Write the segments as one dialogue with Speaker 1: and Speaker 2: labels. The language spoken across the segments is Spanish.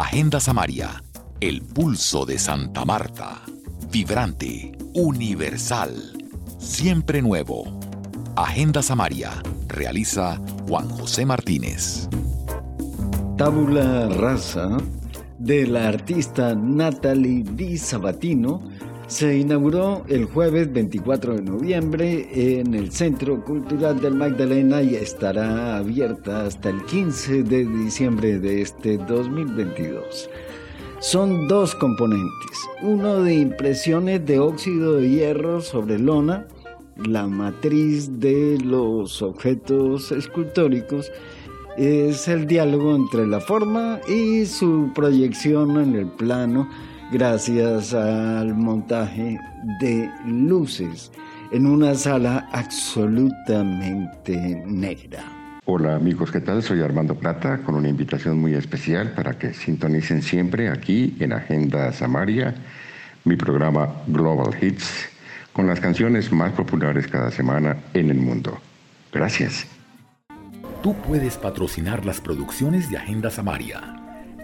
Speaker 1: Agenda Samaria, el pulso de Santa Marta. Vibrante, universal, siempre nuevo. Agenda Samaria, realiza Juan José Martínez.
Speaker 2: Tábula rasa de la artista Natalie Di Sabatino se inauguró el jueves 24 de noviembre en el Centro Cultural del Magdalena y estará abierta hasta el 15 de diciembre de este 2022. Son dos componentes, uno de impresiones de óxido de hierro sobre lona, la matriz de los objetos escultóricos, es el diálogo entre la forma y su proyección en el plano gracias al montaje de luces en una sala absolutamente negra.
Speaker 3: Hola amigos, ¿qué tal? Soy Armando Plata con una invitación muy especial para que sintonicen siempre aquí en Agenda Samaria, mi programa Global Hits, con las canciones más populares cada semana en el mundo. Gracias.
Speaker 1: Tú puedes patrocinar las producciones de Agenda Samaria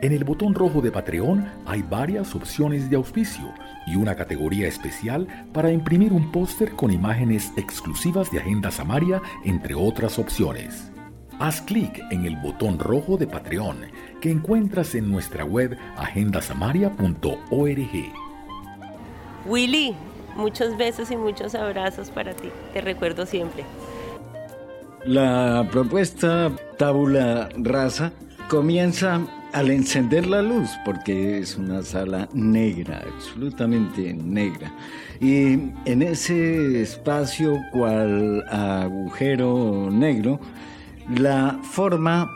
Speaker 1: en el botón rojo de Patreon hay varias opciones de auspicio y una categoría especial para imprimir un póster con imágenes exclusivas de Agenda Samaria, entre otras opciones. Haz clic en el botón rojo de Patreon que encuentras en nuestra web agendasamaria.org.
Speaker 4: Willy, muchos besos y muchos abrazos para ti. Te recuerdo siempre.
Speaker 2: La propuesta Tabula Rasa comienza al encender la luz, porque es una sala negra, absolutamente negra, y en ese espacio cual agujero negro, la forma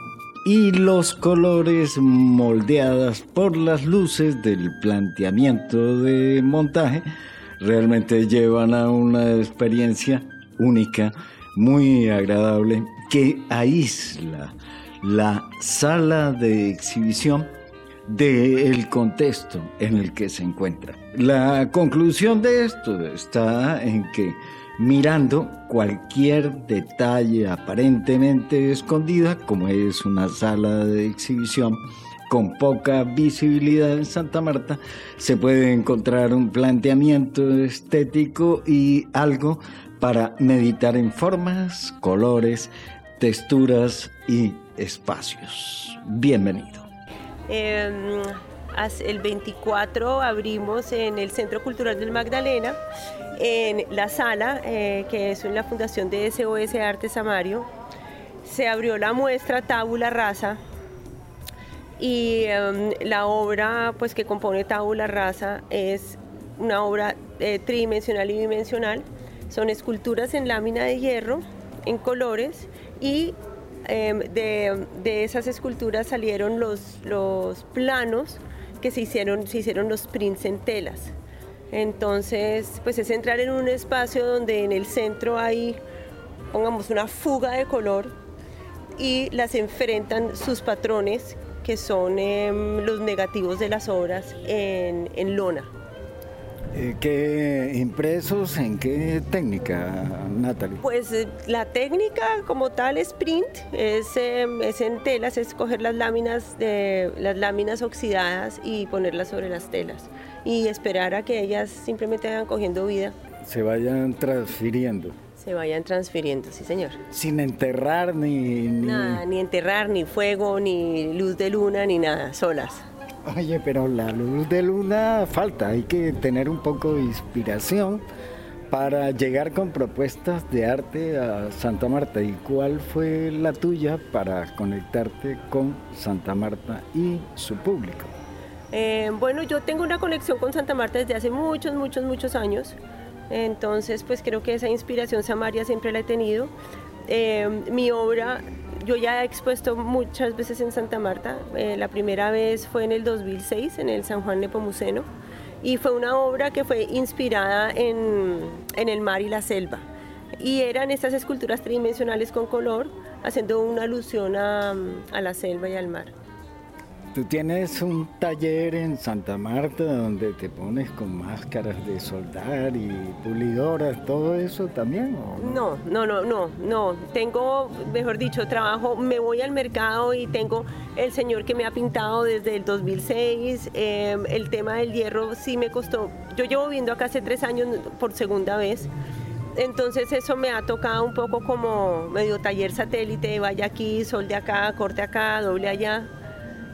Speaker 2: y los colores moldeadas por las luces del planteamiento de montaje realmente llevan a una experiencia única, muy agradable, que aísla la sala de exhibición del contexto en el que se encuentra. La conclusión de esto está en que mirando cualquier detalle aparentemente escondida, como es una sala de exhibición con poca visibilidad en Santa Marta, se puede encontrar un planteamiento estético y algo para meditar en formas, colores, texturas y espacios. Bienvenido.
Speaker 4: Em, el 24 abrimos en el Centro Cultural del Magdalena, en la sala, eh, que es en la Fundación de SOS Arte Samario. Se abrió la muestra Tábula Rasa y em, la obra pues, que compone Tábula Rasa es una obra eh, tridimensional y dimensional. Son esculturas en lámina de hierro, en colores y Em, de, esas esculturas salieron los, los planos que se hicieron, se hicieron los prints en telas. Entonces, pues es entrar en un espacio donde en el centro hay, pongamos, una fuga de color y las enfrentan sus patrones, que son em, los negativos de las obras en lona.
Speaker 2: Eh, ¿Qué impresos en qué técnica, Natalie?
Speaker 4: Pues eh, la técnica como tal es print, es, em, es, en telas, es coger las láminas, de, las láminas oxidadas y ponerlas sobre las telas y esperar a que ellas simplemente vayan cogiendo vida.
Speaker 2: Se vayan transfiriendo.
Speaker 4: Se vayan transfiriendo, sí señor.
Speaker 2: Sin enterrar ni... ni...
Speaker 4: Nada, ni enterrar, ni fuego, ni luz de luna, ni nada, solas.
Speaker 2: Oye, pero la luz de luna falta, hay que tener un poco de inspiración para llegar con propuestas de arte a Santa Marta. ¿Y cuál fue la tuya para conectarte con Santa Marta y su público?
Speaker 4: Eh, bueno, yo tengo una conexión con Santa Marta desde hace muchos, muchos, muchos años. Entonces, pues creo que esa inspiración samaria siempre la he tenido. Eh, mi obra yo ya he expuesto muchas veces en Santa Marta. Eh, la primera vez fue en el 2006 en el San Juan Nepomuceno y fue una obra que fue inspirada en, el mar y la selva. Y eran estas esculturas tridimensionales con color, haciendo una alusión a, la selva y al mar.
Speaker 2: Tú tienes un taller en Santa Marta donde te pones con máscaras de soldar y pulidoras, todo eso también.
Speaker 4: no? no, no, no, no, Tengo, mejor dicho, trabajo, me voy al mercado y tengo el señor que me ha pintado desde el 2006. Em, el tema del hierro sí me costó. Yo llevo viendo acá hace tres años por segunda vez. Entonces eso me ha tocado un poco como medio taller satélite, vaya aquí, sol de acá, corte acá, doble allá.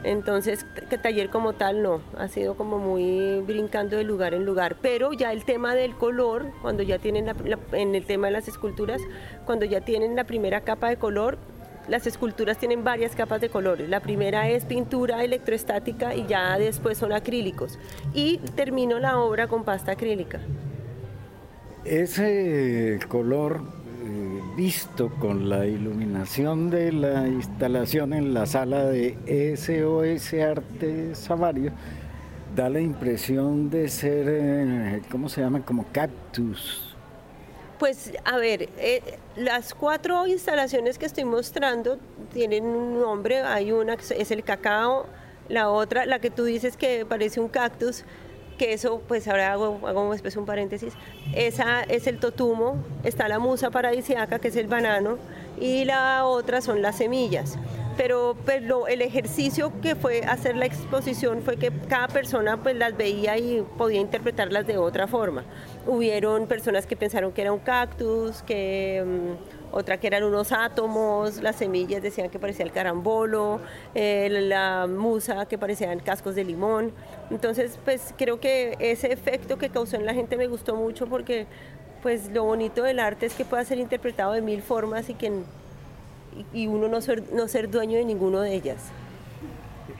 Speaker 4: Entonces, que taller como tal no, ha sido como muy brincando de lugar en lugar. Pero ya el tema del color, cuando ya tienen en el tema de las esculturas, cuando ya tienen la primera capa de color, las esculturas tienen varias capas de colores. La primera es pintura electroestática y ya después son acrílicos. Y termino la obra con pasta acrílica.
Speaker 2: Ese color visto con la iluminación de la instalación en la sala de SOS Arte Savario da la impresión de ser, eh, ¿cómo se llama? Como cactus.
Speaker 4: Pues a ver, eh, las cuatro instalaciones que estoy mostrando tienen un nombre. Hay una que es el cacao, la otra, la que tú dices que parece un cactus, que eso, pues ahora hago, hago después un paréntesis, esa es el totumo, está la musa paradisiaca, que es el banano, y la otra son las semillas. Pero, pero pues, el ejercicio que fue hacer la exposición fue que cada persona pues las veía y podía interpretarlas de otra forma. Hubieron personas que pensaron que era un cactus, que... Mm, otra que eran unos átomos, las semillas decían que parecía el carambolo, eh, la musa que parecían cascos de limón. Entonces, pues creo que ese efecto que causó en la gente me gustó mucho porque pues lo bonito del arte es que pueda ser interpretado de mil formas y que y uno no ser, no ser dueño de ninguno de ellas.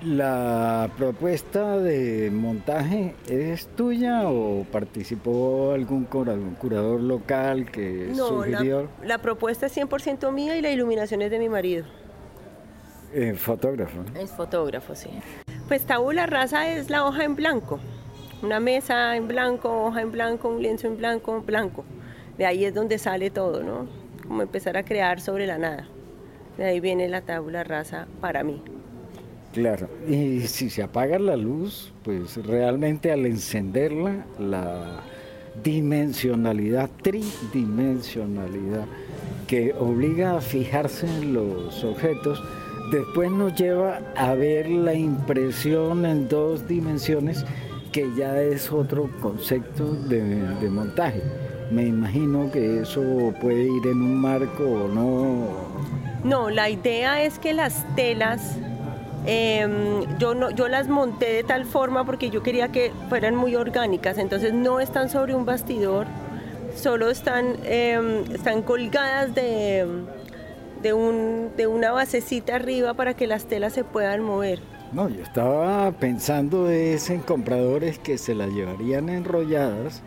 Speaker 2: ¿La propuesta de montaje es tuya o participó algún curador local que sugirió?
Speaker 4: La, la propuesta es 100% mía y la iluminación es de mi marido.
Speaker 2: Eh, fotógrafo.
Speaker 4: Es fotógrafo, sí. Pues tabula rasa es la hoja en blanco. Una mesa en blanco, hoja en blanco, un lienzo en blanco, blanco. De ahí es donde sale todo, ¿no? Como empezar a crear sobre la nada. De ahí viene la tabula rasa para mí.
Speaker 2: Claro, y si se apaga la luz, pues realmente al encenderla, la dimensionalidad, tridimensionalidad, que obliga a fijarse en los objetos, después nos lleva a ver la impresión en dos dimensiones, que ya es otro concepto de, montaje. Me imagino que eso puede ir en un marco o no.
Speaker 4: No, la idea es que las telas Em, yo, no, yo las monté de tal forma porque yo quería que fueran muy orgánicas, entonces no están sobre un bastidor, solo están, em, están colgadas de, de, un, de una basecita arriba para que las telas se puedan mover.
Speaker 2: No, yo estaba pensando en compradores que se las llevarían enrolladas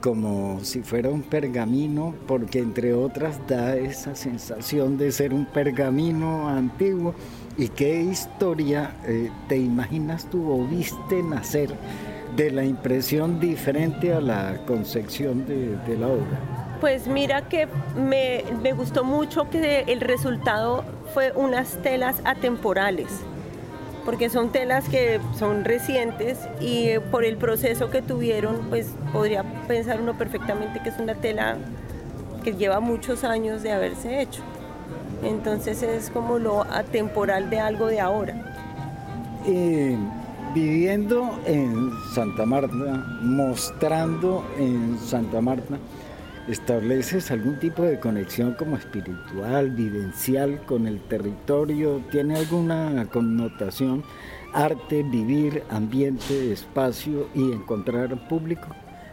Speaker 2: como si fuera un pergamino, porque entre otras da esa sensación de ser un pergamino antiguo ¿Y qué historia eh, te imaginas tú o viste nacer de la impresión diferente a la concepción de, la obra?
Speaker 4: Pues mira que me, me, gustó mucho que el resultado fue unas telas atemporales, porque son telas que son recientes y eh, por el proceso que tuvieron, pues podría pensar uno perfectamente que es una tela que lleva muchos años de haberse hecho. Entonces es como lo atemporal de algo de ahora.
Speaker 2: viviendo en Santa Marta, mostrando en Santa Marta, ¿estableces algún tipo de conexión como espiritual, vivencial con el territorio? ¿Tiene alguna connotación? Arte, vivir, ambiente, espacio y encontrar público?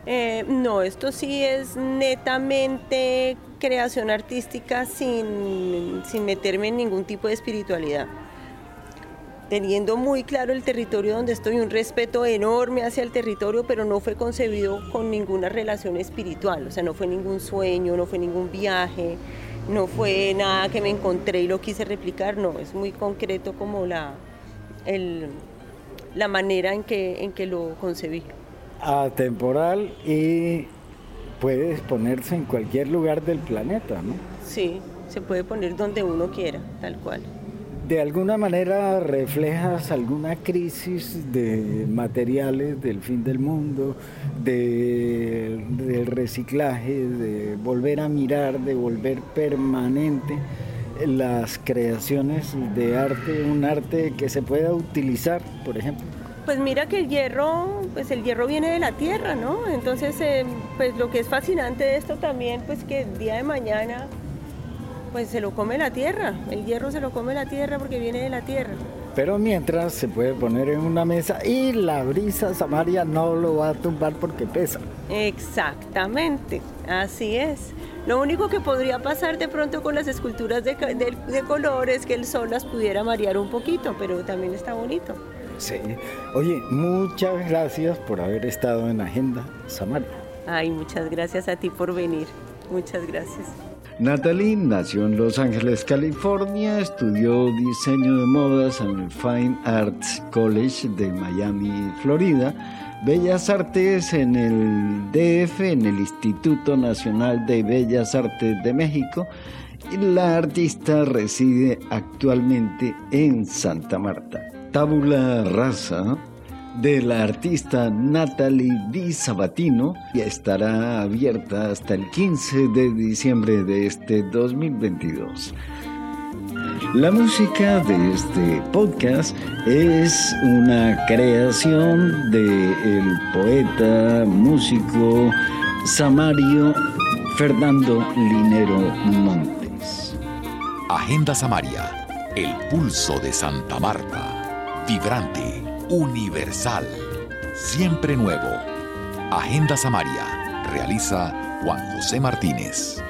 Speaker 4: Eh, no, esto sí es netamente creación artística sin, meterme en ningún tipo de espiritualidad. Teniendo muy claro el territorio donde estoy, un respeto enorme hacia el territorio, pero no fue concebido con ninguna relación espiritual, o sea, no fue ningún sueño, no fue ningún viaje, no fue nada que me encontré y lo quise replicar, no, es muy concreto como la, la manera en que, en que lo concebí
Speaker 2: atemporal y puede ponerse en cualquier lugar del planeta, ¿no?
Speaker 4: Sí, se puede poner donde uno quiera, tal cual.
Speaker 2: ¿De alguna manera reflejas alguna crisis de materiales del fin del mundo, de, del reciclaje, de volver a mirar, de volver permanente las creaciones de arte, un arte que se pueda utilizar, por ejemplo?
Speaker 4: Pues mira que el hierro, pues el hierro viene de la tierra, ¿no? Entonces, eh, pues lo que es fascinante de esto también, pues que el día de mañana pues se lo come la tierra, el hierro se lo come la tierra porque viene de la tierra.
Speaker 2: Pero mientras se puede poner en una mesa y la brisa Samaria no lo va a tumbar porque pesa.
Speaker 4: Exactamente, así es. Lo único que podría pasar de pronto con las esculturas de, de, color es que el sol las pudiera marear un poquito, pero también está bonito.
Speaker 2: Sí. Oye, muchas gracias por haber estado en Agenda Samaria.
Speaker 4: Ay, muchas gracias a ti por venir. Muchas gracias.
Speaker 2: Natalie nació en Los Ángeles, California, estudió diseño de modas en el Fine Arts College de Miami, Florida, Bellas Artes en el DF, en el Instituto Nacional de Bellas Artes de México, y la artista reside actualmente en Santa Marta. Tabula Rasa de la artista Natalie Di Sabatino y estará abierta hasta el 15 de diciembre de este 2022. La música de este podcast es una creación de el poeta, músico Samario Fernando Linero Montes.
Speaker 1: Agenda Samaria, el pulso de Santa Marta, vibrante universal, siempre nuevo. Agenda Samaria, realiza Juan José Martínez.